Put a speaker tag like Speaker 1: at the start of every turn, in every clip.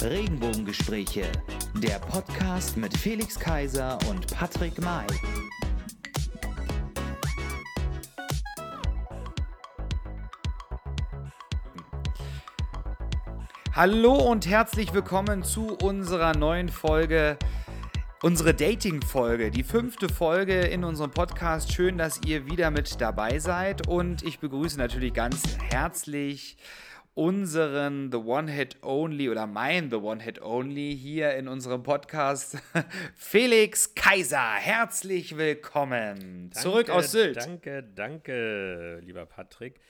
Speaker 1: Regenbogengespräche, der Podcast mit Felix Kaiser und Patrick May. Hallo und herzlich willkommen zu unserer neuen Folge unsere Dating-Folge, die fünfte Folge in unserem Podcast. Schön, dass ihr wieder mit dabei seid und ich begrüße natürlich ganz herzlich unseren The One Hit Only oder mein The One Hit Only hier in unserem Podcast, Felix Kaiser. Herzlich willkommen
Speaker 2: danke,
Speaker 1: zurück aus Sylt.
Speaker 2: Danke, danke, lieber Patrick.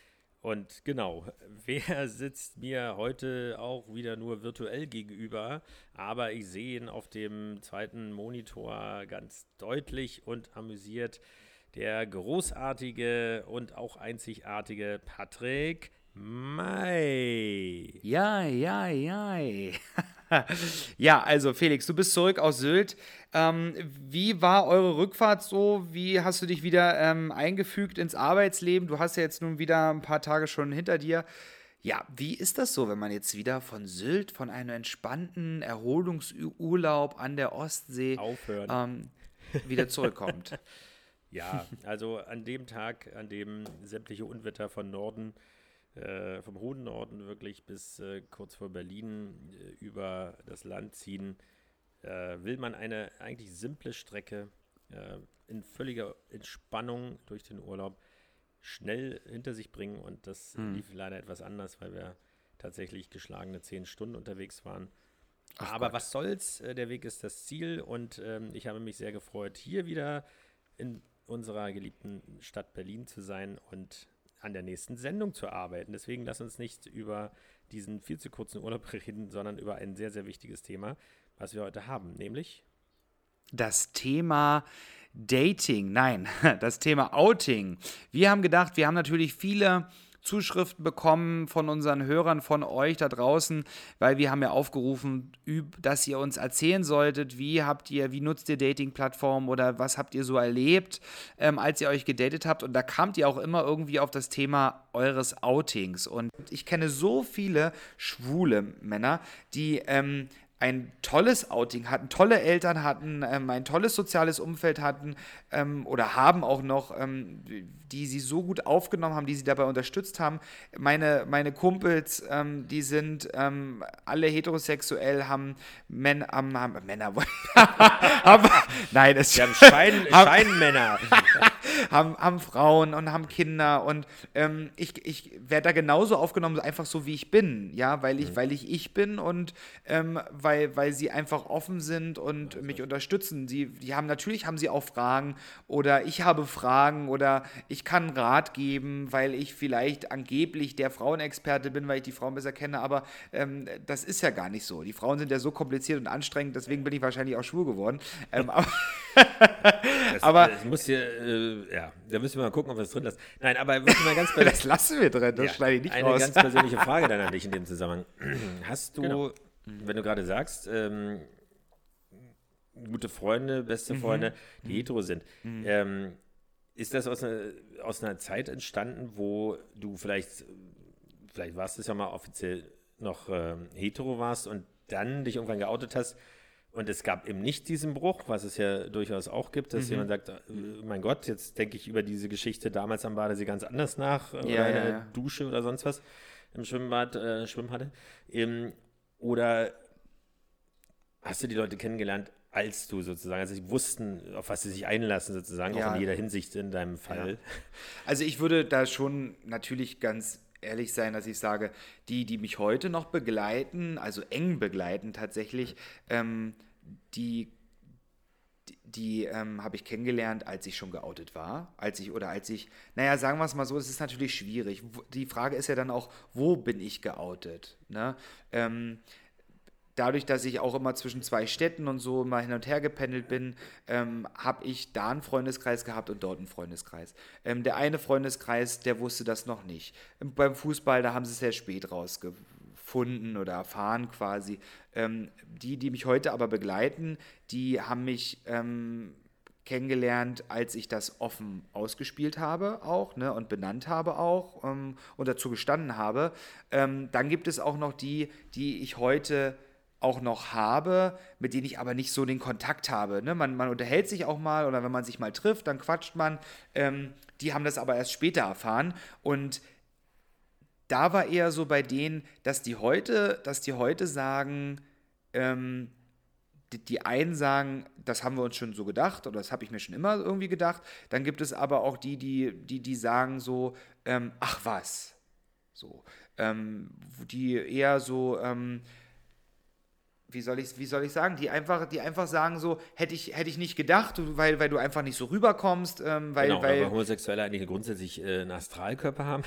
Speaker 2: Und genau, wer sitzt mir heute auch wieder nur virtuell gegenüber, aber ich sehe ihn auf dem zweiten Monitor ganz deutlich und amüsiert. Der großartige und auch einzigartige Patrick Mai.
Speaker 1: Ja, ja, ja. ja, also Felix, du bist zurück aus Sylt. Ähm, wie war eure Rückfahrt so? Wie hast du dich wieder ähm, eingefügt ins Arbeitsleben? Du hast ja jetzt nun wieder ein paar Tage schon hinter dir. Ja, wie ist das so, wenn man jetzt wieder von Sylt, von einem entspannten Erholungsurlaub an der Ostsee ähm, wieder zurückkommt?
Speaker 2: ja, also an dem Tag, an dem sämtliche Unwetter von Norden äh, vom hohen Norden wirklich bis äh, kurz vor Berlin äh, über das Land ziehen, äh, will man eine eigentlich simple Strecke äh, in völliger Entspannung durch den Urlaub schnell hinter sich bringen. Und das hm. lief leider etwas anders, weil wir tatsächlich geschlagene zehn Stunden unterwegs waren. Ach Aber Gott. was soll's, äh, der Weg ist das Ziel und ähm, ich habe mich sehr gefreut, hier wieder in unserer geliebten Stadt Berlin zu sein und an der nächsten Sendung zu arbeiten. Deswegen lass uns nicht über diesen viel zu kurzen Urlaub reden, sondern über ein sehr, sehr wichtiges Thema, was wir heute haben, nämlich
Speaker 1: das Thema Dating, nein, das Thema Outing. Wir haben gedacht, wir haben natürlich viele Zuschriften bekommen von unseren Hörern, von euch da draußen, weil wir haben ja aufgerufen, dass ihr uns erzählen solltet, wie habt ihr, wie nutzt ihr Dating-Plattformen oder was habt ihr so erlebt, ähm, als ihr euch gedatet habt. Und da kamt ihr auch immer irgendwie auf das Thema eures Outings. Und ich kenne so viele schwule Männer, die ähm, ein tolles Outing hatten, tolle Eltern hatten, ähm, ein tolles soziales Umfeld hatten ähm, oder haben auch noch, ähm, die sie so gut aufgenommen haben, die sie dabei unterstützt haben. Meine, meine Kumpels, ähm, die sind ähm, alle heterosexuell, haben, Men, haben, haben Männer, haben, nein, es
Speaker 2: haben Schein, Scheinmänner.
Speaker 1: haben, haben Frauen und haben Kinder und ähm, ich, ich werde da genauso aufgenommen, einfach so wie ich bin, ja, weil ich, mhm. weil ich ich bin und ähm, weil, weil sie einfach offen sind und mich unterstützen. Sie, die haben natürlich haben sie auch Fragen oder ich habe Fragen oder ich kann Rat geben, weil ich vielleicht angeblich der Frauenexperte bin, weil ich die Frauen besser kenne, aber ähm, das ist ja gar nicht so. Die Frauen sind ja so kompliziert und anstrengend, deswegen bin ich wahrscheinlich auch schwul geworden. Ähm, aber
Speaker 2: das, aber das muss hier, äh, ja, da müssen wir mal gucken, ob wir es drin lassen. Nein, aber mal ganz
Speaker 1: das lassen wir drin, das ja, schneide ich nicht
Speaker 2: eine
Speaker 1: raus.
Speaker 2: Eine ganz persönliche Frage dann an dich in dem Zusammenhang. Hast du, genau. Wenn du gerade sagst, ähm, gute Freunde, beste mhm. Freunde, die mhm. hetero sind, mhm. ähm, ist das aus einer, aus einer Zeit entstanden, wo du vielleicht, vielleicht warst es ja mal offiziell noch ähm, hetero warst und dann dich irgendwann geoutet hast und es gab eben nicht diesen Bruch, was es ja durchaus auch gibt, dass mhm. jemand sagt, äh, mein Gott, jetzt denke ich über diese Geschichte damals am Badesee ganz anders nach äh, ja, oder eine ja. Dusche oder sonst was im Schwimmbad, äh, Schwimmhalle. Ähm, oder hast du die Leute kennengelernt, als du sozusagen, also sie wussten, auf was sie sich einlassen sozusagen, ja. auch in jeder Hinsicht in deinem Fall.
Speaker 1: Also ich würde da schon natürlich ganz ehrlich sein, dass ich sage, die, die mich heute noch begleiten, also eng begleiten tatsächlich, ähm, die die ähm, habe ich kennengelernt, als ich schon geoutet war, als ich oder als ich, naja, sagen wir es mal so, es ist natürlich schwierig. Die Frage ist ja dann auch, wo bin ich geoutet? Ne? Ähm, dadurch, dass ich auch immer zwischen zwei Städten und so immer hin und her gependelt bin, ähm, habe ich da einen Freundeskreis gehabt und dort einen Freundeskreis. Ähm, der eine Freundeskreis, der wusste das noch nicht. Beim Fußball, da haben sie es sehr spät rausgefunden oder erfahren quasi. Ähm, die, die mich heute aber begleiten, die haben mich ähm, kennengelernt, als ich das offen ausgespielt habe auch ne, und benannt habe auch ähm, und dazu gestanden habe. Ähm, dann gibt es auch noch die, die ich heute auch noch habe, mit denen ich aber nicht so den Kontakt habe. Ne? Man, man unterhält sich auch mal oder wenn man sich mal trifft, dann quatscht man. Ähm, die haben das aber erst später erfahren. Und da war eher so bei denen, dass die heute, dass die heute sagen, ähm, die, einen sagen, das haben wir uns schon so gedacht oder das habe ich mir schon immer irgendwie gedacht. Dann gibt es aber auch die, die, die, die sagen so, ähm, ach was. So. Ähm, die eher so, ähm, wie soll ich, wie soll ich sagen, die einfach, die einfach sagen so, hätte ich, hätte ich nicht gedacht, weil, weil du einfach nicht so rüberkommst, ähm, weil,
Speaker 2: genau,
Speaker 1: weil,
Speaker 2: weil Homosexuelle eigentlich grundsätzlich äh, einen Astralkörper haben.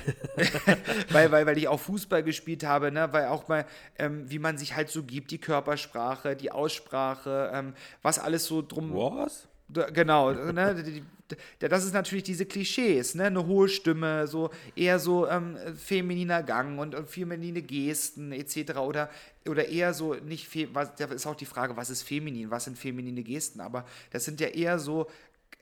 Speaker 1: weil, weil, weil ich auch Fußball gespielt habe, ne, weil auch mal, ähm, wie man sich halt so gibt, die Körpersprache, die Aussprache, ähm, was alles so drum.
Speaker 2: Was?
Speaker 1: Genau, ne, das ist natürlich diese Klischees, ne? Eine hohe Stimme, so eher so ähm, femininer Gang und, und feminine Gesten etc. Oder, oder eher so nicht, was, da ist auch die Frage, was ist feminin, was sind feminine Gesten, aber das sind ja eher so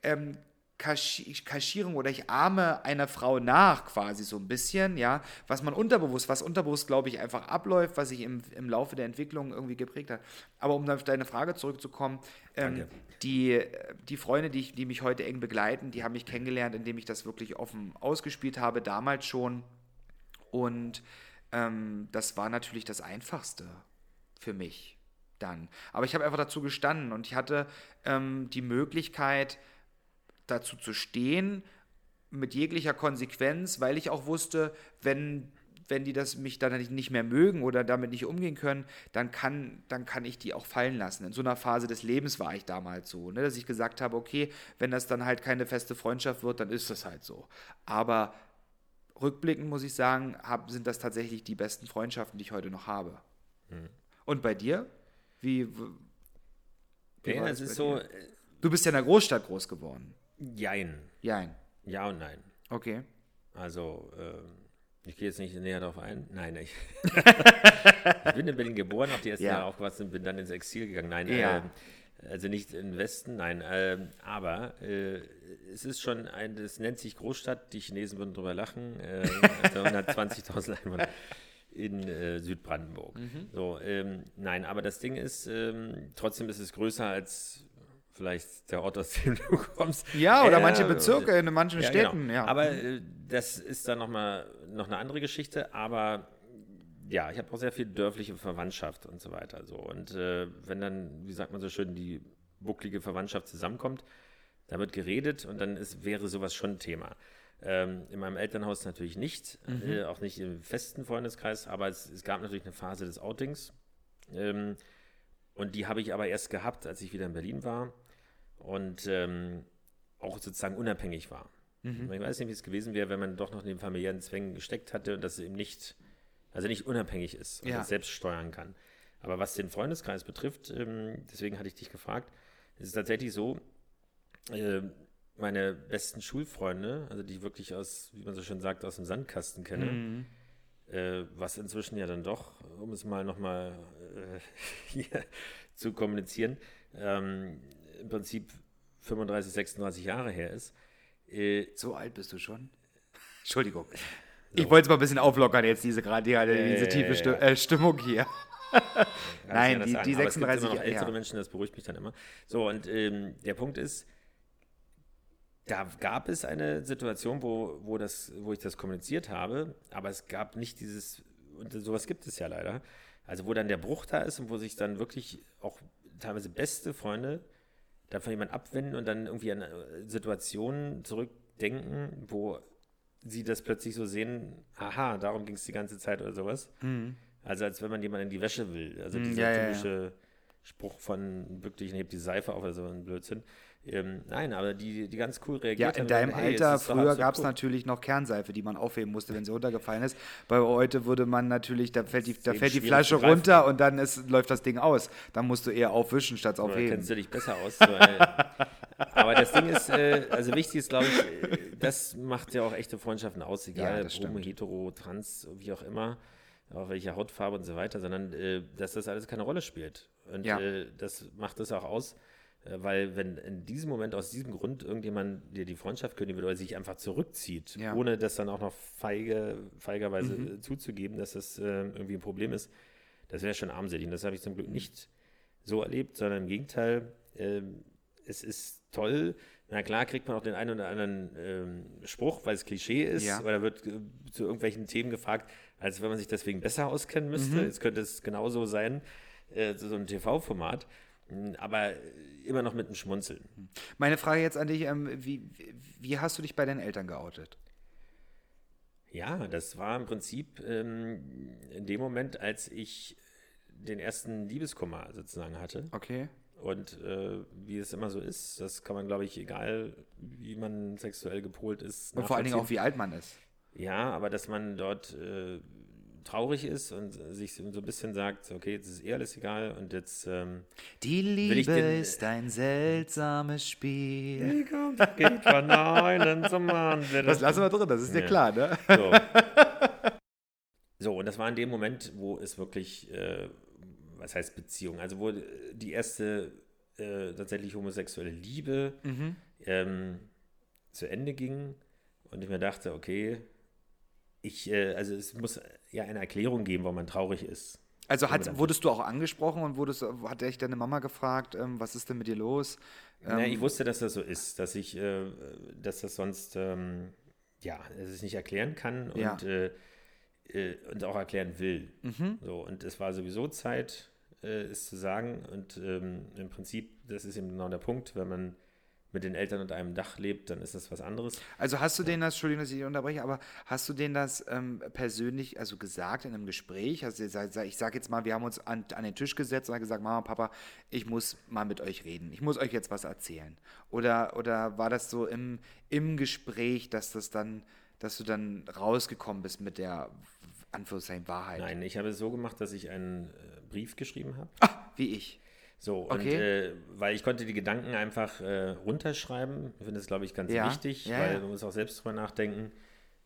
Speaker 1: ähm, Kaschierung oder ich ahme einer Frau nach, quasi so ein bisschen, ja, was man unterbewusst, was unterbewusst, glaube ich, einfach abläuft, was sich im, im Laufe der Entwicklung irgendwie geprägt hat. Aber um auf deine Frage zurückzukommen, ähm, die, die Freunde, die, ich, die mich heute eng begleiten, die haben mich kennengelernt, indem ich das wirklich offen ausgespielt habe, damals schon. Und ähm, das war natürlich das Einfachste für mich dann. Aber ich habe einfach dazu gestanden und ich hatte ähm, die Möglichkeit, dazu zu stehen, mit jeglicher Konsequenz, weil ich auch wusste, wenn, wenn die das mich dann nicht mehr mögen oder damit nicht umgehen können, dann kann, dann kann ich die auch fallen lassen. In so einer Phase des Lebens war ich damals so, ne, dass ich gesagt habe, okay, wenn das dann halt keine feste Freundschaft wird, dann ist das halt so. Aber rückblickend muss ich sagen, hab, sind das tatsächlich die besten Freundschaften, die ich heute noch habe. Mhm. Und bei dir? Wie,
Speaker 2: wie ja, es ist so. Dir?
Speaker 1: Du bist ja in der Großstadt groß geworden.
Speaker 2: Jein.
Speaker 1: Jein.
Speaker 2: Ja und nein.
Speaker 1: Okay.
Speaker 2: Also, äh, ich gehe jetzt nicht näher darauf ein. Nein, ich, ich bin in Berlin geboren, habe die ersten ja. Jahre aufgewachsen und bin dann ins Exil gegangen. Nein, ja. äh, also nicht im Westen, nein. Äh, aber äh, es ist schon ein, es nennt sich Großstadt, die Chinesen würden drüber lachen, äh, also 120.000 Einwohner in äh, Südbrandenburg. Mhm. So, ähm, nein, aber das Ding ist, ähm, trotzdem ist es größer als vielleicht der Ort, aus dem du kommst.
Speaker 1: Ja, oder äh, manche Bezirke in manchen ja. Städten, genau. ja.
Speaker 2: Aber äh, das ist dann nochmal noch eine andere Geschichte, aber ja, ich habe auch sehr viel dörfliche Verwandtschaft und so weiter. So. Und äh, wenn dann, wie sagt man so schön, die bucklige Verwandtschaft zusammenkommt, da wird geredet und dann ist, wäre sowas schon ein Thema. Ähm, in meinem Elternhaus natürlich nicht, mhm. äh, auch nicht im festen Freundeskreis, aber es, es gab natürlich eine Phase des Outings. Ähm, und die habe ich aber erst gehabt, als ich wieder in Berlin war und ähm, auch sozusagen unabhängig war. Mhm. Ich weiß nicht, wie es gewesen wäre, wenn man doch noch in den familiären Zwängen gesteckt hatte und das eben nicht, also nicht unabhängig ist und ja. selbst steuern kann. Aber was den Freundeskreis betrifft, ähm, deswegen hatte ich dich gefragt, ist es tatsächlich so, äh, meine besten Schulfreunde, also die ich wirklich aus, wie man so schön sagt, aus dem Sandkasten kenne, mhm. äh, was inzwischen ja dann doch, um es mal nochmal äh, hier zu kommunizieren, ähm, im Prinzip 35, 36 Jahre her ist.
Speaker 1: Äh, so alt bist du schon? Entschuldigung. So. Ich wollte es mal ein bisschen auflockern jetzt, diese gerade die, diese tiefe Sti äh, Stimmung hier. Nein, die, die 36
Speaker 2: Jahre. ältere ja. Menschen, das beruhigt mich dann immer. So, und ähm, der Punkt ist, da gab es eine Situation, wo, wo, das, wo ich das kommuniziert habe, aber es gab nicht dieses, und sowas gibt es ja leider, also wo dann der Bruch da ist und wo sich dann wirklich auch teilweise beste Freunde dann von jemandem abwenden und dann irgendwie an äh, Situationen zurückdenken, wo sie das plötzlich so sehen, aha, darum ging es die ganze Zeit oder sowas. Mhm. Also als wenn man jemanden in die Wäsche will. Also mhm, dieser ja, typische ja, ja. Spruch von wirklich, hebt die Seife auf oder so ein Blödsinn. Ähm, nein, aber die, die ganz cool reagiert
Speaker 1: Ja, in deinem hey, Alter, früher gab es natürlich noch Kernseife, die man aufheben musste, wenn sie runtergefallen ist. Bei heute würde man natürlich, da fällt die, da fällt die Flasche runter und dann ist, läuft das Ding aus. Dann musst du eher aufwischen statt aufheben. Da
Speaker 2: kennst du dich besser aus. Weil, aber das Ding ist, äh, also wichtig ist, glaube ich, äh, das macht ja auch echte Freundschaften aus, egal ja, homo, hetero, trans, wie auch immer, auch welche Hautfarbe und so weiter, sondern äh, dass das alles keine Rolle spielt. Und ja. äh, das macht es auch aus äh, weil wenn in diesem Moment aus diesem Grund irgendjemand dir die Freundschaft kündigen will oder sich einfach zurückzieht, ja. ohne das dann auch noch feige, feigerweise mhm. zuzugeben, dass das äh, irgendwie ein Problem ist, Das wäre schon armselig. Und das habe ich zum Glück nicht so erlebt, sondern im Gegenteil, äh, es ist toll. Na klar kriegt man auch den einen oder anderen ähm, Spruch, weil es Klischee ist,
Speaker 1: Ja.
Speaker 2: oder wird äh, zu irgendwelchen Themen gefragt, als wenn man sich deswegen besser auskennen müsste.
Speaker 1: Mhm.
Speaker 2: Jetzt könnte es genauso sein, äh, so ein TV-Format, aber immer noch mit einem Schmunzeln.
Speaker 1: Meine Frage jetzt an dich, ähm, wie, wie- hast du dich bei deinen Eltern geoutet?
Speaker 2: Ja, das war im Prinzip ähm, in dem Moment, als ich den ersten Liebeskummer sozusagen hatte.
Speaker 1: Okay.
Speaker 2: Und äh, wie es immer so ist, das kann man, glaube ich, egal wie man sexuell gepolt ist.
Speaker 1: Und vor allen Dingen auch, wie alt man ist.
Speaker 2: Ja, aber dass man dort äh, traurig ist und sich so ein bisschen sagt, okay, jetzt ist eh alles egal und jetzt ähm,
Speaker 1: Die Liebe
Speaker 2: den-
Speaker 1: ist ein seltsames Spiel.
Speaker 2: die kommt, geht von einem zum anderen.
Speaker 1: Das lassen wir drin, das ist dir
Speaker 2: Ja.
Speaker 1: klar, ne?
Speaker 2: So. so, und das war in dem Moment, wo es wirklich, äh, was heißt Beziehung, also wo die erste äh, tatsächlich homosexuelle Liebe
Speaker 1: Mhm.
Speaker 2: ähm, zu Ende ging und ich mir dachte, okay, ich, äh, also es muss ja eine Erklärung geben, warum man traurig ist.
Speaker 1: Also hat, wurdest du auch angesprochen und wurdest, hat dich deine Mama gefragt, ähm, was ist denn mit dir los?
Speaker 2: Na,
Speaker 1: Ähm,
Speaker 2: ich wusste, dass das so ist, dass ich, äh, dass das sonst, ähm, ja, dass ich nicht erklären kann
Speaker 1: Ja.
Speaker 2: und, äh, äh, und auch erklären will.
Speaker 1: Mhm.
Speaker 2: So, und es war sowieso Zeit, äh, es zu sagen. Und ähm, im Prinzip, das ist eben genau der Punkt, wenn man mit den Eltern unter einem Dach lebt, dann ist das was anderes.
Speaker 1: Also hast du denen das, Entschuldigung, dass ich dich unterbreche, aber hast du denen das ähm, persönlich, also gesagt in einem Gespräch? Also ich sag- ich sage jetzt mal, wir haben uns an, an den Tisch gesetzt und haben gesagt, Mama, Papa, ich muss mal mit euch reden. Ich muss euch jetzt was erzählen. Oder, oder war das so im, im Gespräch, dass das dann, dass du dann rausgekommen bist mit der Anführungszeichen Wahrheit?
Speaker 2: Nein, ich habe es so gemacht, dass ich einen äh, Brief geschrieben habe.
Speaker 1: Ah, wie ich.
Speaker 2: So, und
Speaker 1: Okay.
Speaker 2: äh, weil ich konnte die Gedanken einfach äh, runterschreiben. Ich finde das, glaube ich, ganz
Speaker 1: Ja,
Speaker 2: wichtig,
Speaker 1: ja,
Speaker 2: weil man muss auch selbst drüber nachdenken.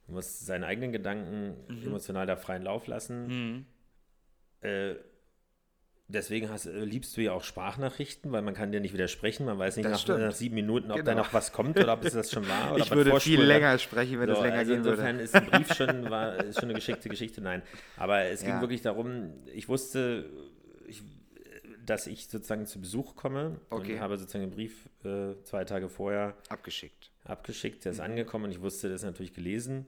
Speaker 2: Man muss seine eigenen Gedanken
Speaker 1: Mhm.
Speaker 2: emotional da freien Lauf lassen. Äh, deswegen hast, liebst du ja auch Sprachnachrichten, weil man kann dir nicht widersprechen. Man weiß nicht
Speaker 1: Das
Speaker 2: nach, nach sieben Minuten, ob da
Speaker 1: Genau.
Speaker 2: noch was kommt oder ob es das schon war. Oder
Speaker 1: Ich würde viel länger sprechen, wenn
Speaker 2: so,
Speaker 1: es länger
Speaker 2: also
Speaker 1: gehen
Speaker 2: insofern
Speaker 1: würde.
Speaker 2: ist ein Brief schon, war, schon eine geschickte Geschichte, nein. Aber es ging
Speaker 1: Ja.
Speaker 2: wirklich darum, ich wusste, ich, dass ich sozusagen zu Besuch komme
Speaker 1: Okay.
Speaker 2: und habe sozusagen den Brief äh, zwei Tage vorher
Speaker 1: Abgeschickt.
Speaker 2: abgeschickt,
Speaker 1: Mhm.
Speaker 2: der ist angekommen und ich wusste, das ist natürlich gelesen.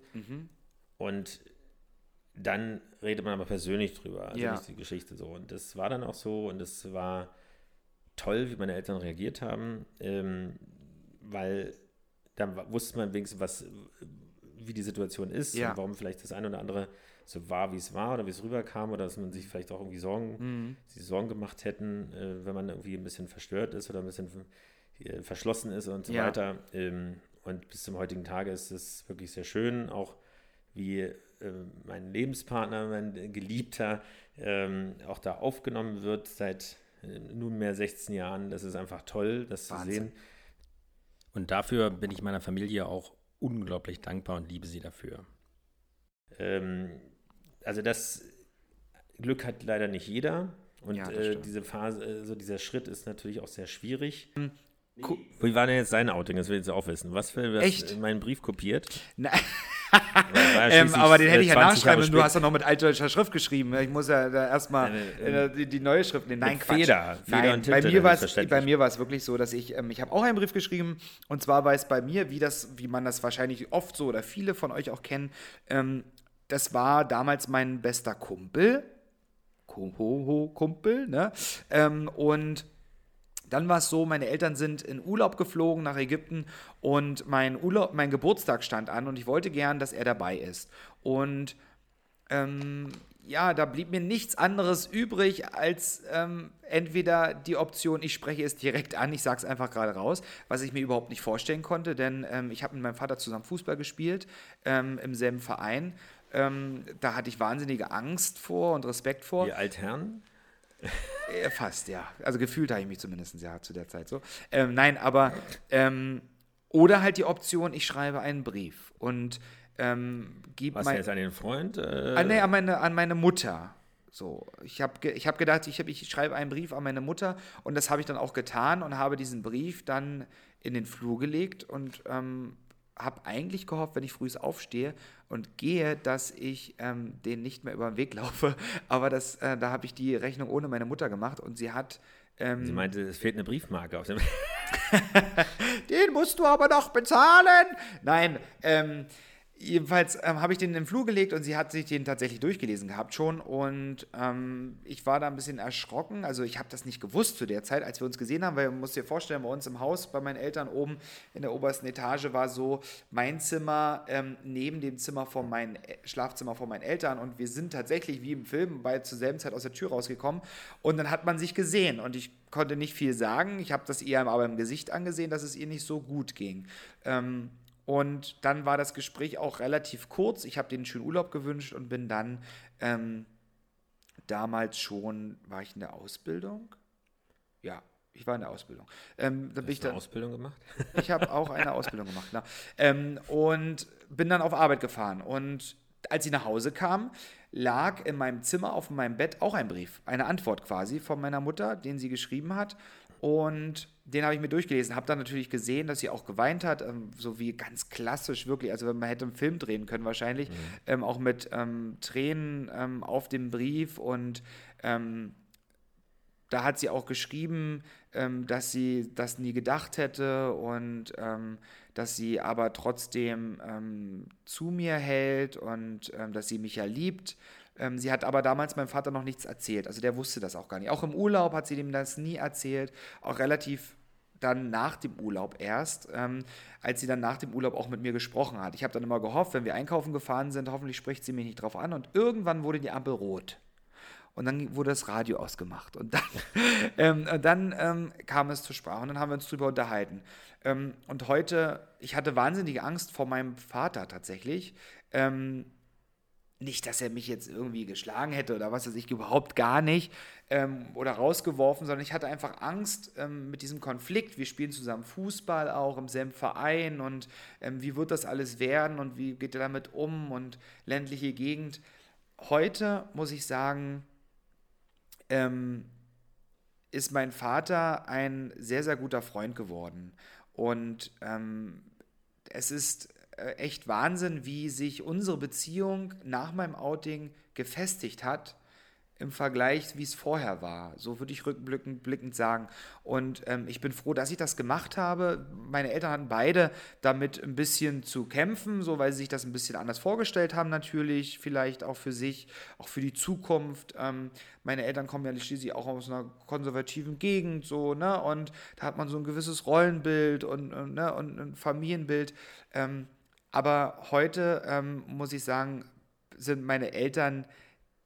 Speaker 2: Und dann redet man aber persönlich drüber, also
Speaker 1: Ja.
Speaker 2: nicht die Geschichte so. Und das war dann auch so und es war toll, wie meine Eltern reagiert haben, ähm, weil dann wusste man wenigstens, was, wie die Situation ist
Speaker 1: Ja.
Speaker 2: und warum vielleicht das eine oder andere so war, wie es war oder wie es rüberkam oder dass man sich vielleicht auch irgendwie Sorgen,
Speaker 1: Mhm.
Speaker 2: sich Sorgen gemacht hätten, äh, wenn man irgendwie ein bisschen verstört ist oder ein bisschen äh, verschlossen ist und so
Speaker 1: Ja.
Speaker 2: weiter. Ähm, und bis zum heutigen Tage ist es wirklich sehr schön, auch wie äh, mein Lebenspartner, mein Geliebter, ähm, auch da aufgenommen wird seit äh, nunmehr 16 Jahren. Das ist einfach toll, das
Speaker 1: Wahnsinn.
Speaker 2: zu sehen.
Speaker 3: Und dafür bin ich meiner Familie auch unglaublich dankbar und liebe sie dafür.
Speaker 2: Ähm, also das Glück hat leider nicht jeder. Und
Speaker 1: Ja,
Speaker 2: äh, diese Phase, äh, so dieser Schritt ist natürlich auch sehr schwierig.
Speaker 1: Gu-
Speaker 2: Wie war denn jetzt dein Outing? Das will ich jetzt auch wissen. Was für was
Speaker 1: Echt?
Speaker 2: meinen Brief kopiert? Ja
Speaker 1: ähm, aber den hätte ich ja
Speaker 2: 20
Speaker 1: nachschreiben und du hast doch noch mit altdeutscher Schrift geschrieben. Ich muss ja da erstmal äh, die, die neue Schrift nehmen. Nein, Quatsch.
Speaker 2: Feder. Feder
Speaker 1: Nein,
Speaker 2: und Tinte,
Speaker 1: bei mir, war es, bei mir war es wirklich so, dass ich, ähm, ich habe auch einen Brief geschrieben und zwar war es bei mir, wie, das, wie man das wahrscheinlich oft so oder viele von euch auch kennen, ähm, das war damals mein bester Kumpel, Ko- Kumpel, ne? Ähm, und dann war es so, meine Eltern sind in Urlaub geflogen nach Ägypten und mein Urlaub, mein Geburtstag stand an und ich wollte gern, dass er dabei ist. Und ähm, ja, da blieb mir nichts anderes übrig, als ähm, entweder die Option, ich spreche es direkt an, ich sage es einfach gerade raus, was ich mir überhaupt nicht vorstellen konnte, denn ähm, ich habe mit meinem Vater zusammen Fußball gespielt, ähm, im selben Verein. Ähm, da hatte ich wahnsinnige Angst vor und Respekt vor.
Speaker 2: Die Altherren?
Speaker 1: Fast, ja. Also gefühlt habe ich mich zumindest ja zu der Zeit so. Ähm, nein, aber ähm, oder halt die Option, ich schreibe einen Brief und ähm, gib
Speaker 2: Was
Speaker 1: mein,
Speaker 2: jetzt an den Freund? Äh,
Speaker 1: ah, nee, an meine, an meine Mutter. So, ich habe ich hab gedacht, ich, hab, ich schreibe einen Brief an meine Mutter und das habe ich dann auch getan und habe diesen Brief dann in den Flur gelegt und ähm, habe eigentlich gehofft, wenn ich früh aufstehe und gehe, dass ich ähm, den nicht mehr über den Weg laufe. Aber das, äh, da habe ich die Rechnung ohne meine Mutter gemacht und sie hat. Ähm,
Speaker 2: sie meinte, es fehlt eine Briefmarke auf dem.
Speaker 1: den musst du aber noch bezahlen. Nein, ähm, Jedenfalls ähm, habe ich den den Flur gelegt und sie hat sich den tatsächlich durchgelesen gehabt schon. Und ähm, ich war da ein bisschen erschrocken. Also ich habe das nicht gewusst zu der Zeit, als wir uns gesehen haben, weil man muss dir vorstellen, bei uns im Haus, bei meinen Eltern oben in der obersten Etage war so mein Zimmer ähm, neben dem Zimmer von meinem äh, Schlafzimmer von meinen Eltern. Und wir sind tatsächlich wie im Film bei zur selben Zeit aus der Tür rausgekommen. Und dann hat man sich gesehen und ich konnte nicht viel sagen. Ich habe das ihr aber im Gesicht angesehen, dass es ihr nicht so gut ging. Ähm, und dann war das Gespräch auch relativ kurz. Ich habe den schönen Urlaub gewünscht und bin dann ähm, damals schon, war ich in der Ausbildung? Ja, ich war in der Ausbildung.
Speaker 2: Ähm, da Hast ich dann, eine Ausbildung gemacht?
Speaker 1: Ich habe auch eine Ausbildung gemacht, genau. Ähm, und bin dann auf Arbeit gefahren. Und als ich nach Hause kam, lag in meinem Zimmer auf meinem Bett auch ein Brief, eine Antwort quasi von meiner Mutter, den sie geschrieben hat. Und den habe ich mir durchgelesen, habe dann natürlich gesehen, dass sie auch geweint hat, ähm, so wie ganz klassisch wirklich, also man hätte einen Film drehen können wahrscheinlich, mhm. ähm, auch mit ähm, Tränen ähm, auf dem Brief und ähm, da hat sie auch geschrieben, ähm, dass sie das nie gedacht hätte und dass sie aber trotzdem zu mir hält und dass sie mich ja liebt sie hat aber damals meinem Vater noch nichts erzählt. Also der wusste das auch gar nicht. Auch im Urlaub hat sie dem das nie erzählt. Auch relativ dann nach dem Urlaub erst, ähm, als sie dann nach dem Urlaub auch mit mir gesprochen hat. Ich habe dann immer gehofft, wenn wir einkaufen gefahren sind, hoffentlich spricht sie mich nicht drauf an. Und irgendwann wurde die Ampel rot. Und dann wurde das Radio ausgemacht. Und dann, ähm, und dann ähm, kam es zur Sprache und dann haben wir uns darüber unterhalten. Ähm, und heute, ich hatte wahnsinnige Angst vor meinem Vater tatsächlich. Ähm, nicht, dass er mich jetzt irgendwie geschlagen hätte oder was weiß ich, überhaupt gar nicht ähm, oder rausgeworfen, sondern ich hatte einfach Angst ähm, mit diesem Konflikt. Wir spielen zusammen Fußball auch im selben Verein und ähm, wie wird das alles werden und wie geht er damit um und ländliche Gegend. Heute muss ich sagen, ähm, ist mein Vater ein sehr, sehr guter Freund geworden und ähm, es ist äh, echt Wahnsinn, wie sich unsere Beziehung nach meinem Outing gefestigt hat im Vergleich, wie es vorher war. So würde ich rückblickend sagen. Und ähm, ich bin froh, dass ich das gemacht habe. Meine Eltern hatten beide damit ein bisschen zu kämpfen, so weil sie sich das ein bisschen anders vorgestellt haben, natürlich, vielleicht auch für sich, auch für die Zukunft. Ähm, meine Eltern kommen ja schließlich auch aus einer konservativen Gegend, so, ne? Und da hat man so ein gewisses Rollenbild und, und, ne? und ein Familienbild. Ähm, aber heute ähm, muss ich sagen, sind meine Eltern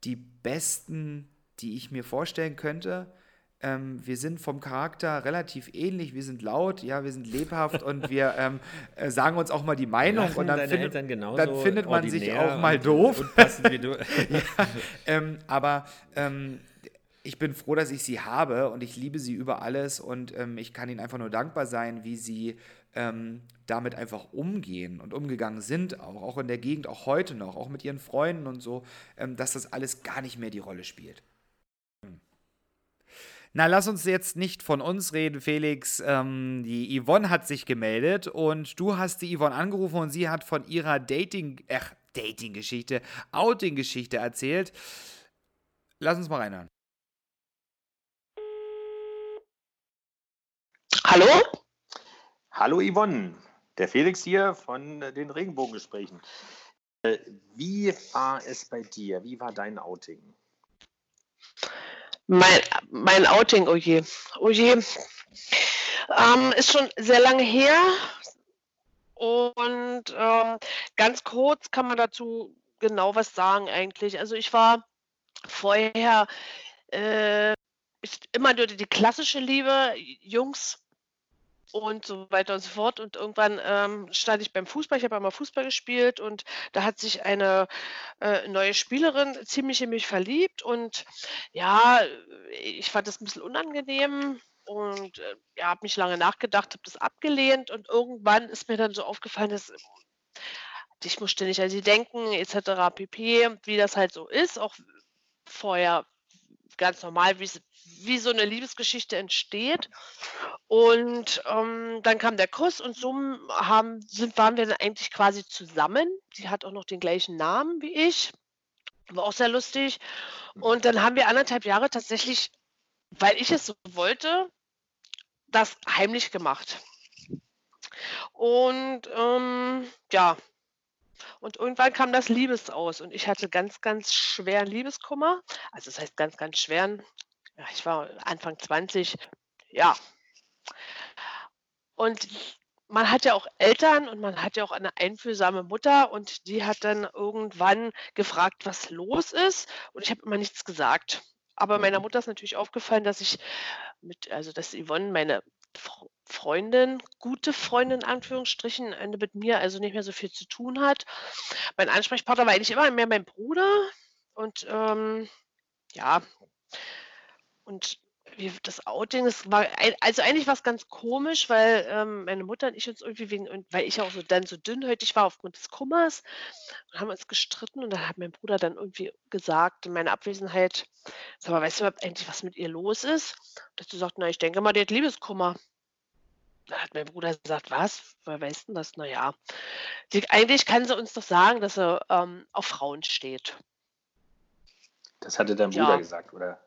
Speaker 1: die besten, die ich mir vorstellen könnte. Ähm, wir sind vom Charakter relativ ähnlich. Wir sind laut, ja, wir sind lebhaft und wir ähm, äh, sagen uns auch mal die Meinung. und dann, findet, dann findet man sich auch mal und, doof. Und ja, ähm, aber ähm, ich bin froh, dass ich sie habe und ich liebe sie über alles und ähm, ich kann ihnen einfach nur dankbar sein, wie sie ähm, damit einfach umgehen und umgegangen sind, auch, auch in der Gegend, auch heute noch, auch mit ihren Freunden und so, ähm, dass das alles gar nicht mehr die Rolle spielt. Hm. Na, lass uns jetzt nicht von uns reden, Felix. Ähm, die Yvonne hat sich gemeldet und du hast die Yvonne angerufen und sie hat von ihrer Dating, äh, Dating-Geschichte, Outing-Geschichte erzählt. Lass uns mal reinhören.
Speaker 4: Hallo?
Speaker 2: Hallo Yvonne, der Felix hier von den Regenbogengesprächen. Äh, wie war es bei dir? Wie war dein Outing?
Speaker 4: Mein, mein Outing, oh je, oh. Ähm, ist schon sehr lange her. Und ähm, ganz kurz kann man dazu genau was sagen eigentlich. Also ich war vorher äh, immer nur die klassische Liebe, Jungs und so weiter und so fort. Und irgendwann ähm, stand ich beim Fußball, ich habe einmal Fußball gespielt und da hat sich eine äh, neue Spielerin ziemlich in mich verliebt und ja, ich fand das ein bisschen unangenehm und äh, ja, habe mich lange nachgedacht, habe das abgelehnt und irgendwann ist mir dann so aufgefallen, dass ich muss ständig an sie denken, etc. pp, wie das halt so ist, auch vorher ganz normal, wie es wie so eine Liebesgeschichte entsteht. Und ähm, dann kam der Kuss und so haben, sind, waren wir dann eigentlich quasi zusammen. Sie hat auch noch den gleichen Namen wie ich. War auch sehr lustig. Und dann haben wir anderthalb Jahre tatsächlich, weil ich es so wollte, das heimlich gemacht. Und ähm, ja, und irgendwann kam das Liebesaus und ich hatte ganz, ganz schweren Liebeskummer. Also das heißt ganz, ganz schweren. Ja, ich war Anfang 20. Ja. Und man hat ja auch Eltern und man hat ja auch eine einfühlsame Mutter und die hat dann irgendwann gefragt, was los ist. Und ich habe immer nichts gesagt. Aber meiner mhm. Mutter ist natürlich aufgefallen, dass ich mit, also dass Yvonne, meine Freundin, gute Freundin in Anführungsstrichen, mit mir also nicht mehr so viel zu tun hat. Mein Ansprechpartner war eigentlich immer mehr mein Bruder und ähm, ja, und wie das Outing, das war also eigentlich was ganz komisch, weil ähm, meine Mutter und ich uns irgendwie wegen, weil ich auch so dann so dünnhäutig war aufgrund des Kummers, und haben uns gestritten und dann hat mein Bruder dann irgendwie gesagt in meiner Abwesenheit, sag mal, weißt du überhaupt eigentlich, was mit ihr los ist? Dass du sagst, na, ich denke mal, die hat Liebeskummer. Da hat mein Bruder gesagt, was? Woher weißt du das? Naja, eigentlich kann sie uns doch sagen, dass sie ähm, auf Frauen steht.
Speaker 3: Das hatte dein Bruder ja. gesagt, oder?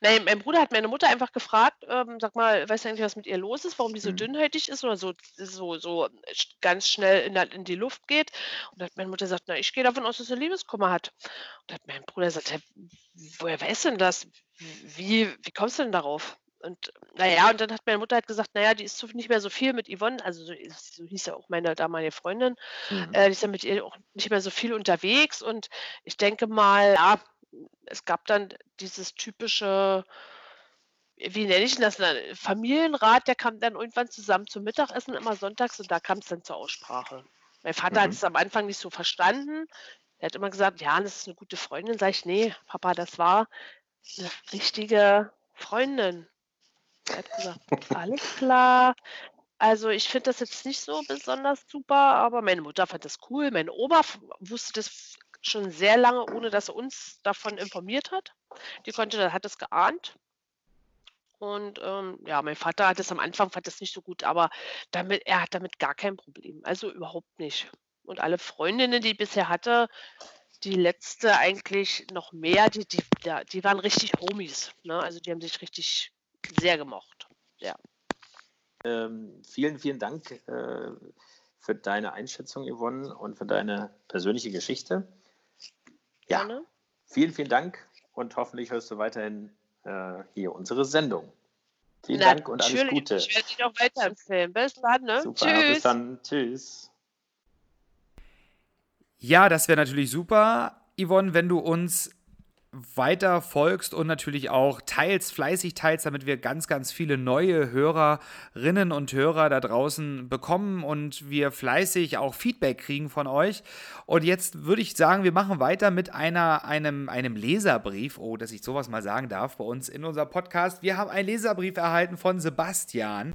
Speaker 4: Nein, mein Bruder hat meine Mutter einfach gefragt, ähm, sag mal, weißt du eigentlich, was mit ihr los ist, warum die so mhm. dünnhäutig ist oder so, so, so ganz schnell in, in die Luft geht. Und hat meine Mutter gesagt, na, ich gehe davon aus, dass sie Liebeskummer hat. Und hat mein Bruder gesagt, woher weißt du denn das? Wie, wie kommst du denn darauf? Und naja, und dann hat meine Mutter halt gesagt, naja, die ist nicht mehr so viel mit Yvonne, also so, so hieß ja auch meine damalige Freundin, mhm. äh, die ist ja mit ihr auch nicht mehr so viel unterwegs und ich denke mal, ja, es gab dann dieses typische, wie nenne ich das, Familienrat, der kam dann irgendwann zusammen zum Mittagessen immer sonntags und da kam es dann zur Aussprache. Mein Vater mhm. hat es am Anfang nicht so verstanden. Er hat immer gesagt, ja, das ist eine gute Freundin. Sag ich, nee, Papa, das war eine richtige Freundin. Er hat gesagt, alles klar. Also ich finde das jetzt nicht so besonders super, aber meine Mutter fand das cool. Mein Opa wusste das schon sehr lange, ohne dass er uns davon informiert hat. Die konnte, hat es geahnt. Und ähm, ja, mein Vater hat es am Anfang, fand es nicht so gut, aber damit, er hat damit gar kein Problem. Also überhaupt nicht. Und alle Freundinnen, die ich bisher hatte, die letzte eigentlich noch mehr, die, die, die waren richtig Homies. Ne? Also die haben sich richtig sehr gemocht. Ja.
Speaker 3: Ähm, vielen, vielen Dank äh, für deine Einschätzung, Yvonne, und für deine persönliche Geschichte. Ja, Gerne. vielen, vielen Dank und hoffentlich hörst du weiterhin äh, hier unsere Sendung. Vielen Natürlich. Dank und alles Gute.
Speaker 4: Ich werde dich auch weiterempfehlen. Bis dann, ne?
Speaker 3: Super, Tschüss. Bis dann. Tschüss.
Speaker 1: Ja, das wäre natürlich super, Yvonne, wenn du uns weiter folgst und natürlich auch teils, fleißig teils, damit wir ganz, ganz viele neue Hörerinnen und Hörer da draußen bekommen und wir fleißig auch Feedback kriegen von euch. Und jetzt würde ich sagen, wir machen weiter mit einer, einem, einem Leserbrief. Oh, dass ich sowas mal sagen darf bei uns in unserem Podcast. Wir haben einen Leserbrief erhalten von Sebastian.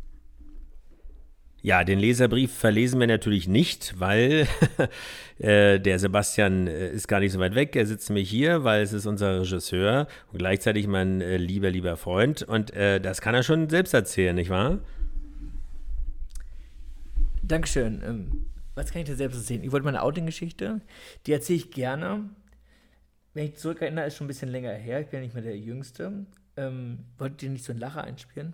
Speaker 3: Ja, den Leserbrief verlesen wir natürlich nicht, weil äh, der Sebastian äh, ist gar nicht so weit weg. Er sitzt nämlich hier, weil es ist unser Regisseur und gleichzeitig mein äh, lieber, lieber Freund. Und das kann er schon selbst erzählen, nicht wahr?
Speaker 5: Dankeschön. Ähm, was kann ich dir selbst erzählen? Ich wollte meine Outing-Geschichte, die erzähle ich gerne. Wenn ich zurückerinnere, ist schon ein bisschen länger her. Ich bin ja nicht mehr der Jüngste. Ähm, wollte dir nicht so einen Lacher einspielen?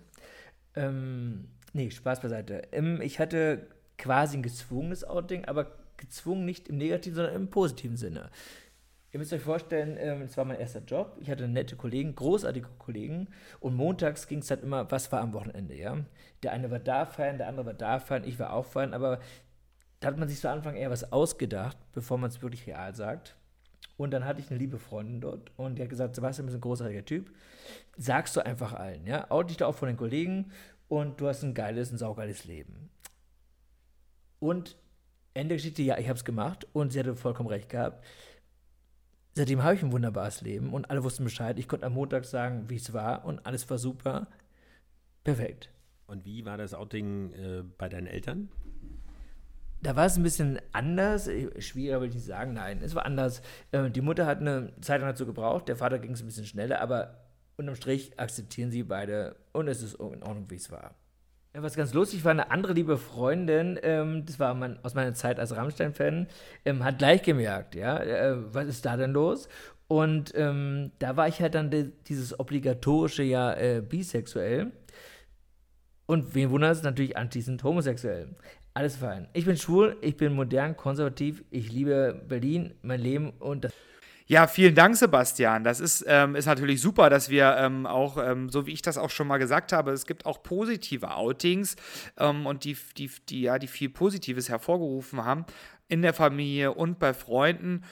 Speaker 5: Ähm, Nee, Spaß beiseite. Ich hatte quasi ein gezwungenes Outing, aber gezwungen nicht im negativen, sondern im positiven Sinne. Ihr müsst euch vorstellen, ähm, es war mein erster Job. Ich hatte nette Kollegen, großartige Kollegen. Und montags ging es dann immer, was war am Wochenende, ja? Der eine war da feiern, der andere war da feiern, ich war auch feiern, aber da hat man sich zu Anfang eher was ausgedacht, bevor man es wirklich real sagt. Und dann hatte ich eine liebe Freundin dort und die hat gesagt, Sebastian, du bist ein großartiger Typ. Sagst du einfach allen, ja? Out dich da auch von den Kollegen und du hast ein geiles, ein saugeiles Leben. Und Ende der Geschichte, ja, ich habe es gemacht und sie hatte vollkommen recht gehabt. Seitdem habe ich ein wunderbares Leben und alle wussten Bescheid. Ich konnte am Montag sagen, wie es war und alles war super. Perfekt.
Speaker 3: Und wie war das Outing äh, bei deinen Eltern?
Speaker 5: Da war es ein bisschen anders. Schwieriger würde ich sagen. Nein, es war anders. Äh, die Mutter hat eine Zeit lang dazu gebraucht. Der Vater ging es ein bisschen schneller, aber Unterm Strich akzeptieren sie beide und es ist in Ordnung, wie es war. Ja, was ganz lustig war, eine andere liebe Freundin, ähm, das war mein, aus meiner Zeit als Rammstein-Fan, ähm, hat gleich gemerkt, ja, äh, was ist da denn los? Und ähm, da war ich halt dann de, dieses obligatorische ja äh, bisexuell. Und wen wundert es natürlich anschließend homosexuell. Alles fein. Ich bin schwul, ich bin modern, konservativ, ich liebe Berlin, mein Leben und das.
Speaker 1: Ja, vielen Dank, Sebastian. Das ist, ähm, ist natürlich super, dass wir ähm, auch, ähm, so wie ich das auch schon mal gesagt habe, es gibt auch positive Outings ähm, und die, die, die, ja, die viel Positives hervorgerufen haben in der Familie und bei Freunden.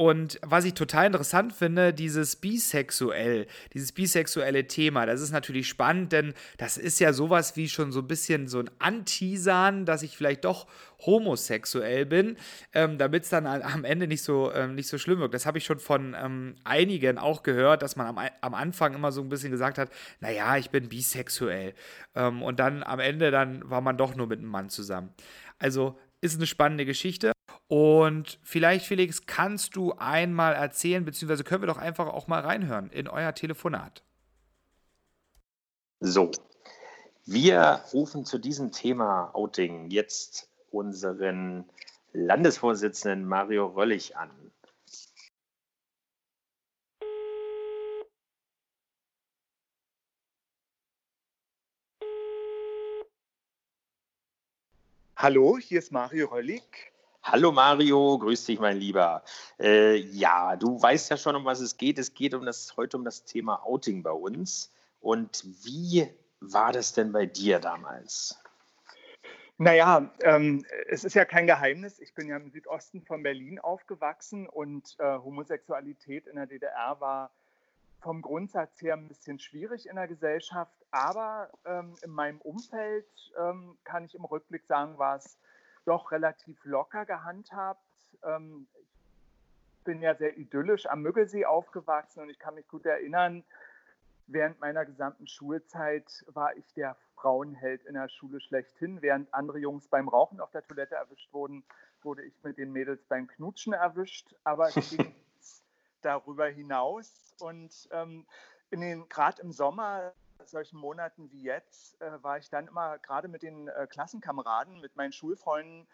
Speaker 1: Und was ich total interessant finde, dieses bisexuell, dieses bisexuelle Thema, das ist natürlich spannend, denn das ist ja sowas wie schon so ein bisschen so ein Anteasern, dass ich vielleicht doch homosexuell bin, ähm, damit es dann am Ende nicht so, ähm, nicht so schlimm wirkt. Das habe ich schon von ähm, einigen auch gehört, dass man am, am Anfang immer so ein bisschen gesagt hat, naja, ich bin bisexuell. Ähm, und dann am Ende dann war man doch nur mit einem Mann zusammen. Also ist eine spannende Geschichte. Und vielleicht, Felix, kannst du einmal erzählen, beziehungsweise können wir doch einfach auch mal reinhören in euer Telefonat.
Speaker 3: So, wir rufen zu diesem Thema Outing jetzt unseren Landesvorsitzenden Mario Röllig an.
Speaker 6: Hallo, hier ist Mario Röllig.
Speaker 3: Hallo Mario, grüß dich, mein Lieber. Äh, ja, du weißt ja schon, um was es geht. Es geht um das, heute um das Thema Outing bei uns. Und wie war das denn bei dir damals?
Speaker 6: Naja, ähm, es ist ja kein Geheimnis. Ich bin ja im Südosten von Berlin aufgewachsen und äh, Homosexualität in der DDR war vom Grundsatz her ein bisschen schwierig in der Gesellschaft. Aber ähm, in meinem Umfeld ähm, kann ich im Rückblick sagen, war es doch relativ locker gehandhabt. Ähm, ich bin ja sehr idyllisch am Müggelsee aufgewachsen und ich kann mich gut erinnern, während meiner gesamten Schulzeit war ich der Frauenheld in der Schule schlechthin. Während andere Jungs beim Rauchen auf der Toilette erwischt wurden, wurde ich mit den Mädels beim Knutschen erwischt. Aber es ging darüber hinaus. Und ähm, gerade im Sommer solchen Monaten wie jetzt äh, war ich dann immer gerade mit den äh, Klassenkameraden, mit meinen Schulfreunden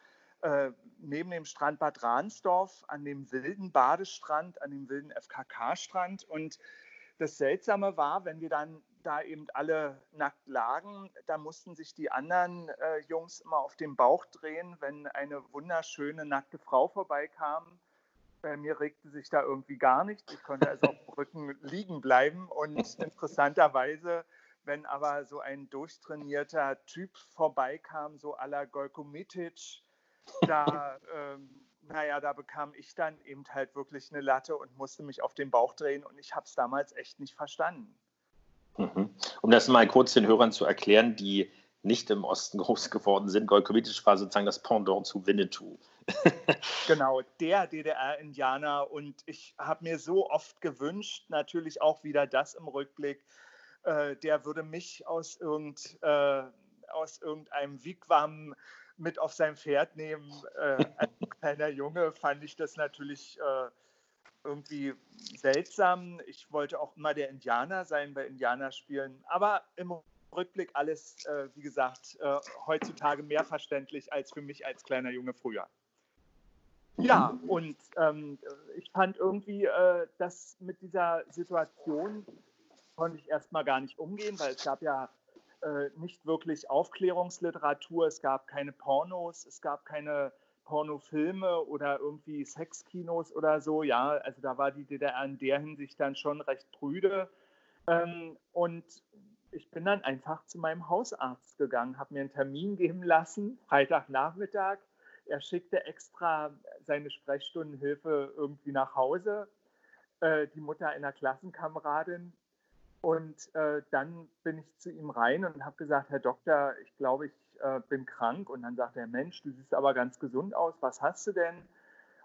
Speaker 6: äh, neben dem Strand Bad Rahnsdorf an dem wilden Badestrand, an dem wilden FKK-Strand. Und das Seltsame war, wenn wir dann da eben alle nackt lagen, da mussten sich die anderen äh, Jungs immer auf den Bauch drehen, wenn eine wunderschöne nackte Frau vorbeikam. Bei mir regte sich da irgendwie gar nichts. Ich konnte also auf dem Rücken liegen bleiben und interessanterweise wenn aber so ein durchtrainierter Typ vorbeikam, so à la Gojko Mitic, da, ähm, naja, da bekam ich dann eben halt wirklich eine Latte und musste mich auf den Bauch drehen und ich habe es damals echt nicht verstanden.
Speaker 3: Mhm. Um das mal kurz den Hörern zu erklären, die nicht im Osten groß geworden sind, Gojko Mitic war sozusagen das Pendant zu Winnetou.
Speaker 6: genau, der DDR-Indianer und ich habe mir so oft gewünscht, natürlich auch wieder das im Rückblick, äh, der würde mich aus, irgend, äh, aus irgendeinem Wigwam mit auf sein Pferd nehmen. Äh, als kleiner Junge fand ich das natürlich äh, irgendwie seltsam. Ich wollte auch immer der Indianer sein bei Indianerspielen, aber im Rückblick alles, äh, wie gesagt, äh, heutzutage mehr verständlich als für mich als kleiner Junge früher. Ja, und ähm, ich fand irgendwie, äh, dass mit dieser Situation konnte ich erstmal gar nicht umgehen, weil es gab ja äh, nicht wirklich Aufklärungsliteratur, es gab keine Pornos, es gab keine Pornofilme oder irgendwie Sexkinos oder so. Ja, also da war die DDR in der Hinsicht dann schon recht prüde. Ähm, und ich bin dann einfach zu meinem Hausarzt gegangen, habe mir einen Termin geben lassen, Freitagnachmittag. Er schickte extra seine Sprechstundenhilfe irgendwie nach Hause. Äh, die Mutter einer Klassenkameradin und äh, dann bin ich zu ihm rein und habe gesagt, Herr Doktor, ich glaube, ich äh, bin krank. Und dann sagt er, Mensch, du siehst aber ganz gesund aus, was hast du denn?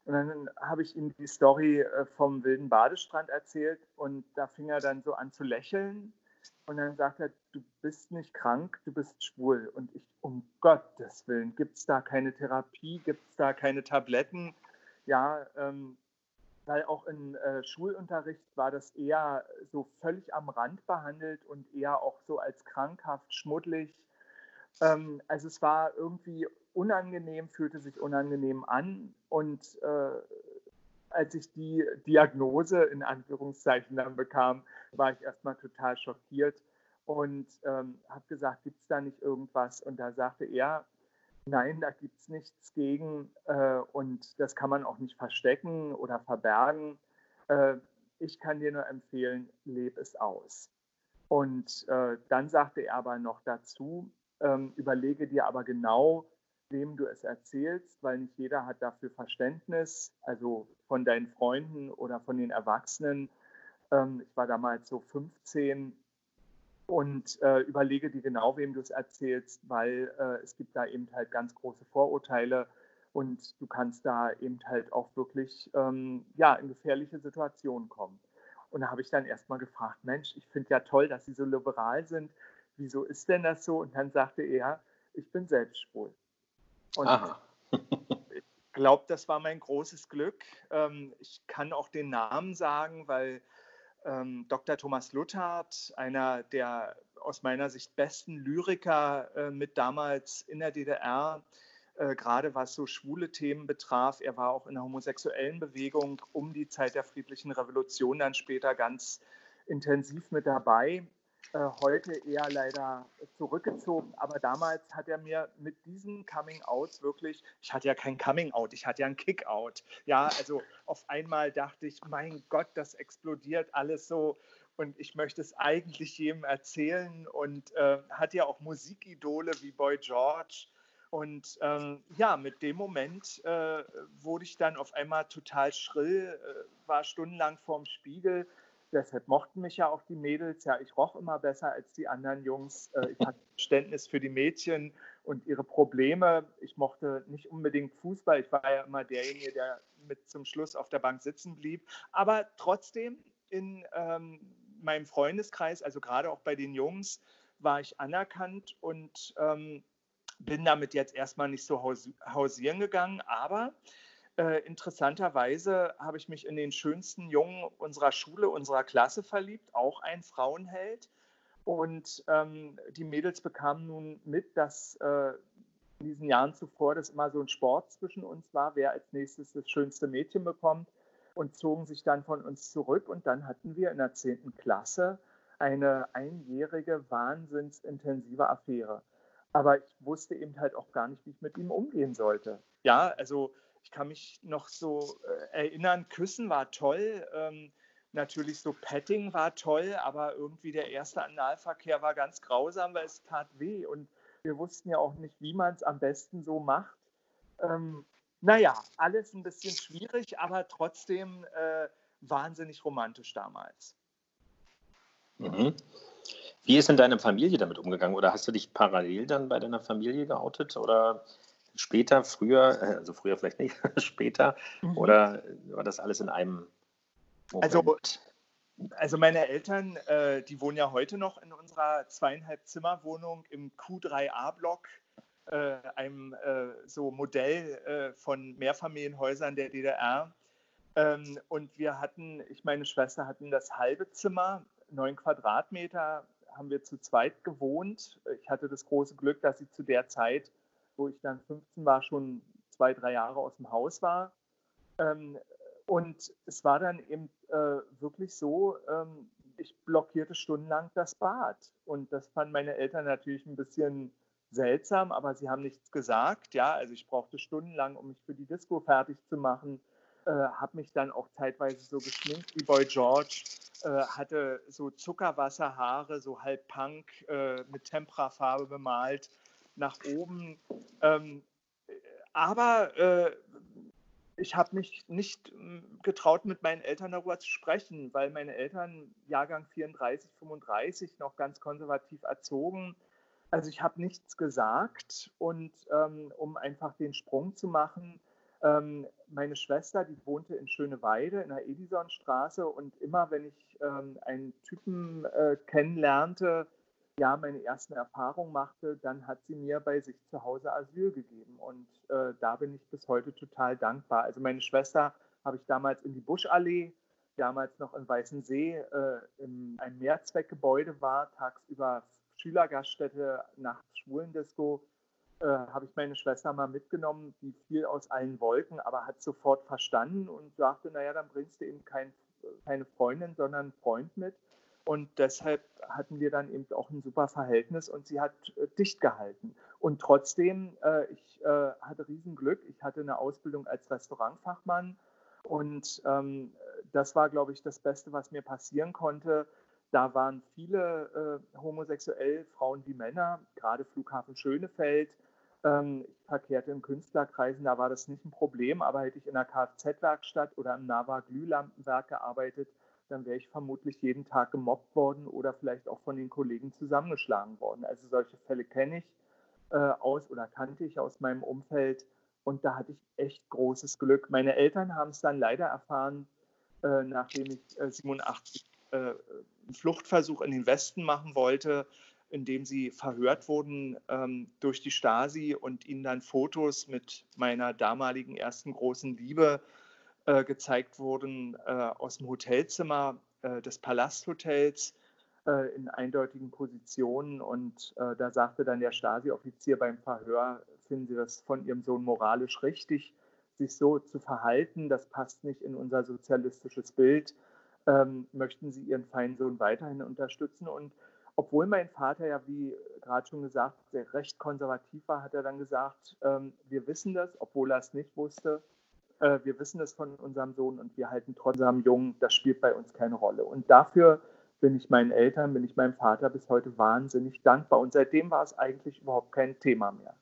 Speaker 6: Und dann habe ich ihm die Story äh, vom wilden Badestrand erzählt und da fing er dann so an zu lächeln. Und dann sagt er, du bist nicht krank, du bist schwul. Und ich, um Gottes Willen, gibt es da keine Therapie, gibt es da keine Tabletten? Ja, ähm, weil auch im äh, Schulunterricht war das eher so völlig am Rand behandelt und eher auch so als krankhaft, schmuddelig. Ähm, also es war irgendwie unangenehm, fühlte sich unangenehm an und äh, als ich die Diagnose in Anführungszeichen dann bekam, war ich erstmal total schockiert und ähm, habe gesagt, gibt es da nicht irgendwas? Und da sagte er, nein, da gibt es nichts gegen äh, und das kann man auch nicht verstecken oder verbergen. Äh, ich kann dir nur empfehlen, lebe es aus. Und äh, dann sagte er aber noch dazu, ähm, überlege dir aber genau, wem du es erzählst, weil nicht jeder hat dafür Verständnis, also von deinen Freunden oder von den Erwachsenen. Ähm, ich war damals so 15 und äh, überlege dir genau, wem du es erzählst, weil äh, es gibt da eben halt ganz große Vorurteile und du kannst da eben halt auch wirklich ähm, ja, in gefährliche Situationen kommen. Und da habe ich dann erstmal gefragt, Mensch, ich finde ja toll, dass Sie so liberal sind. Wieso ist denn das so? Und dann sagte er, ich bin selbst schwul. Und Aha. ich glaube, das war mein großes Glück. Ähm, ich kann auch den Namen sagen, weil ähm, Dr. Thomas Luthardt, einer der aus meiner Sicht besten Lyriker äh, mit damals in der DDR, äh, gerade was so schwule Themen betraf. Er war auch in der homosexuellen Bewegung um die Zeit der friedlichen Revolution dann später ganz intensiv mit dabei heute eher leider zurückgezogen. Aber damals hat er mir mit diesem Coming Out wirklich, ich hatte ja kein Coming Out, ich hatte ja ein Kick Out. Ja, also auf einmal dachte ich, mein Gott, das explodiert alles so und ich möchte es eigentlich jedem erzählen und äh, hat ja auch Musikidole wie Boy George. Und ähm, ja, mit dem Moment äh, wurde ich dann auf einmal total schrill, äh, war stundenlang vorm Spiegel Deshalb mochten mich ja auch die Mädels. Ja, ich roch immer besser als die anderen Jungs. Äh, ich hatte Verständnis für die Mädchen und ihre Probleme. Ich mochte nicht unbedingt Fußball. Ich war ja immer derjenige, der mit zum Schluss auf der Bank sitzen blieb. Aber trotzdem in ähm, meinem Freundeskreis, also gerade auch bei den Jungs, war ich anerkannt und ähm, bin damit jetzt erstmal nicht so hausieren gegangen. Aber äh, interessanterweise habe ich mich in den schönsten Jungen unserer Schule, unserer Klasse verliebt, auch ein Frauenheld. Und ähm, die Mädels bekamen nun mit, dass äh, in diesen Jahren zuvor das immer so ein Sport zwischen uns war, wer als nächstes das schönste Mädchen bekommt und zogen sich dann von uns zurück. Und dann hatten wir in der 10. Klasse eine einjährige, wahnsinnsintensive Affäre. Aber ich wusste eben halt auch gar nicht, wie ich mit ihm umgehen sollte. Ja, also ich kann mich noch so äh, erinnern, Küssen war toll. Ähm, natürlich so Petting war toll, aber irgendwie der erste Analverkehr war ganz grausam, weil es tat weh und wir wussten ja auch nicht, wie man es am besten so macht. Ähm, naja, alles ein bisschen schwierig, aber trotzdem äh, wahnsinnig romantisch damals.
Speaker 3: Mhm. Wie ist denn deine Familie damit umgegangen? Oder hast du dich parallel dann bei deiner Familie geoutet? Oder später, früher, äh, also früher vielleicht nicht, später? Mhm. Oder war das alles in einem
Speaker 6: Moment? Also, also meine Eltern, äh, die wohnen ja heute noch in unserer zweieinhalb Zimmerwohnung im Q3A-Block, äh, einem äh, so Modell äh, von Mehrfamilienhäusern der DDR. Ähm, und wir hatten, ich meine Schwester hatten das halbe Zimmer, neun Quadratmeter, haben wir zu zweit gewohnt. Ich hatte das große Glück, dass sie zu der Zeit wo ich dann 15 war, schon zwei, drei Jahre aus dem Haus war. Ähm, und es war dann eben äh, wirklich so, ähm, ich blockierte stundenlang das Bad. Und das fanden meine Eltern natürlich ein bisschen seltsam, aber sie haben nichts gesagt. Ja, also ich brauchte stundenlang, um mich für die Disco fertig zu machen. Äh, habe mich dann auch zeitweise so geschminkt wie Boy George, äh, hatte so Zuckerwasserhaare, so halb Punk äh, mit Temperafarbe bemalt nach oben. Ähm, aber äh, ich habe mich nicht hm, getraut, mit meinen Eltern darüber zu sprechen, weil meine Eltern Jahrgang 34, 35 noch ganz konservativ erzogen. Also ich habe nichts gesagt und ähm, um einfach den Sprung zu machen, ähm, meine Schwester, die wohnte in Schöneweide in der Edisonstraße und immer wenn ich ähm, einen Typen äh, kennenlernte, ja meine ersten Erfahrungen machte, dann hat sie mir bei sich zu Hause Asyl gegeben. Und äh, da bin ich bis heute total dankbar. Also meine Schwester habe ich damals in die Buschallee, damals noch in Weißensee, äh, in einem Mehrzweckgebäude war, tagsüber Schülergaststätte, nachts Schwulendisco, äh, habe ich meine Schwester mal mitgenommen, die fiel aus allen Wolken, aber hat sofort verstanden und sagte, naja, dann bringst du eben kein, keine Freundin, sondern Freund mit. Und deshalb hatten wir dann eben auch ein super Verhältnis und sie hat äh, dicht gehalten. Und trotzdem, äh, ich äh, hatte Riesenglück. Ich hatte eine Ausbildung als Restaurantfachmann und ähm, das war, glaube ich, das Beste, was mir passieren konnte. Da waren viele äh, homosexuell, Frauen wie Männer, gerade Flughafen Schönefeld. Ähm, ich verkehrte in Künstlerkreisen, da war das nicht ein Problem, aber hätte ich in einer Kfz-Werkstatt oder im Nava Glühlampenwerk gearbeitet, dann wäre ich vermutlich jeden Tag gemobbt worden oder vielleicht auch von den Kollegen zusammengeschlagen worden. Also solche Fälle kenne ich äh, aus oder kannte ich aus meinem Umfeld und da hatte ich echt großes Glück. Meine Eltern haben es dann leider erfahren, äh, nachdem ich äh, 87 äh, einen Fluchtversuch in den Westen machen wollte, indem sie verhört wurden ähm, durch die Stasi und ihnen dann Fotos mit meiner damaligen ersten großen Liebe äh, gezeigt wurden äh, aus dem Hotelzimmer äh, des Palasthotels äh, in eindeutigen Positionen. Und da sagte dann der Stasi-Offizier beim Verhör, finden Sie das von Ihrem Sohn moralisch richtig, sich so zu verhalten? Das passt nicht in unser sozialistisches Bild. Ähm, möchten Sie Ihren feinen Sohn weiterhin unterstützen? Und obwohl mein Vater ja, wie gerade schon gesagt, sehr recht konservativ war, hat er dann gesagt, ähm, wir wissen das, obwohl er es nicht wusste äh, wir wissen es von unserem Sohn und wir halten trotzdem am Jungen, das spielt bei uns keine Rolle. Und dafür bin ich meinen Eltern, bin ich meinem Vater bis heute wahnsinnig dankbar. Und seitdem war es eigentlich überhaupt kein Thema mehr.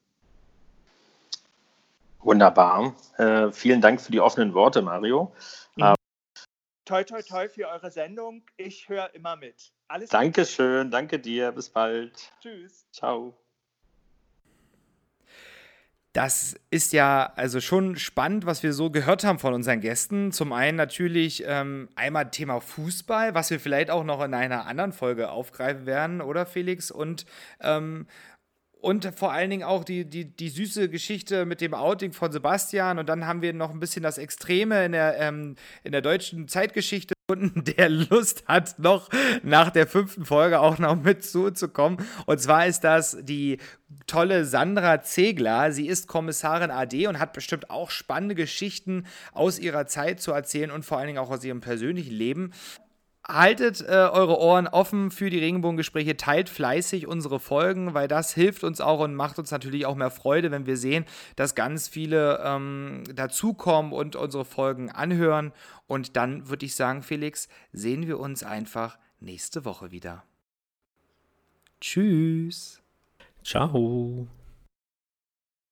Speaker 3: Wunderbar. Äh, vielen Dank für die offenen Worte, Mario. Mhm.
Speaker 6: Ähm, toi, toi, toi für eure Sendung. Ich höre immer mit.
Speaker 3: Alles Dankeschön, danke dir. Bis bald.
Speaker 6: Tschüss.
Speaker 3: Ciao.
Speaker 1: Das ist ja also schon spannend, was wir so gehört haben von unseren Gästen. Zum einen natürlich ähm, einmal Thema Fußball, was wir vielleicht auch noch in einer anderen Folge aufgreifen werden, oder Felix? Und ähm, und vor allen Dingen auch die, die, die süße Geschichte mit dem Outing von Sebastian. Und dann haben wir noch ein bisschen das Extreme in der, ähm, in der deutschen Zeitgeschichte der Lust hat, noch nach der fünften Folge auch noch mit zuzukommen. Und zwar ist das die tolle Sandra Zegler. Sie ist Kommissarin AD und hat bestimmt auch spannende Geschichten aus ihrer Zeit zu erzählen und vor allen Dingen auch aus ihrem persönlichen Leben. Haltet äh, eure Ohren offen für die Regenbogengespräche, teilt fleißig unsere Folgen, weil das hilft uns auch und macht uns natürlich auch mehr Freude, wenn wir sehen, dass ganz viele ähm, dazukommen und unsere Folgen anhören. Und dann würde ich sagen, Felix, sehen wir uns einfach nächste Woche wieder. Tschüss.
Speaker 2: Ciao.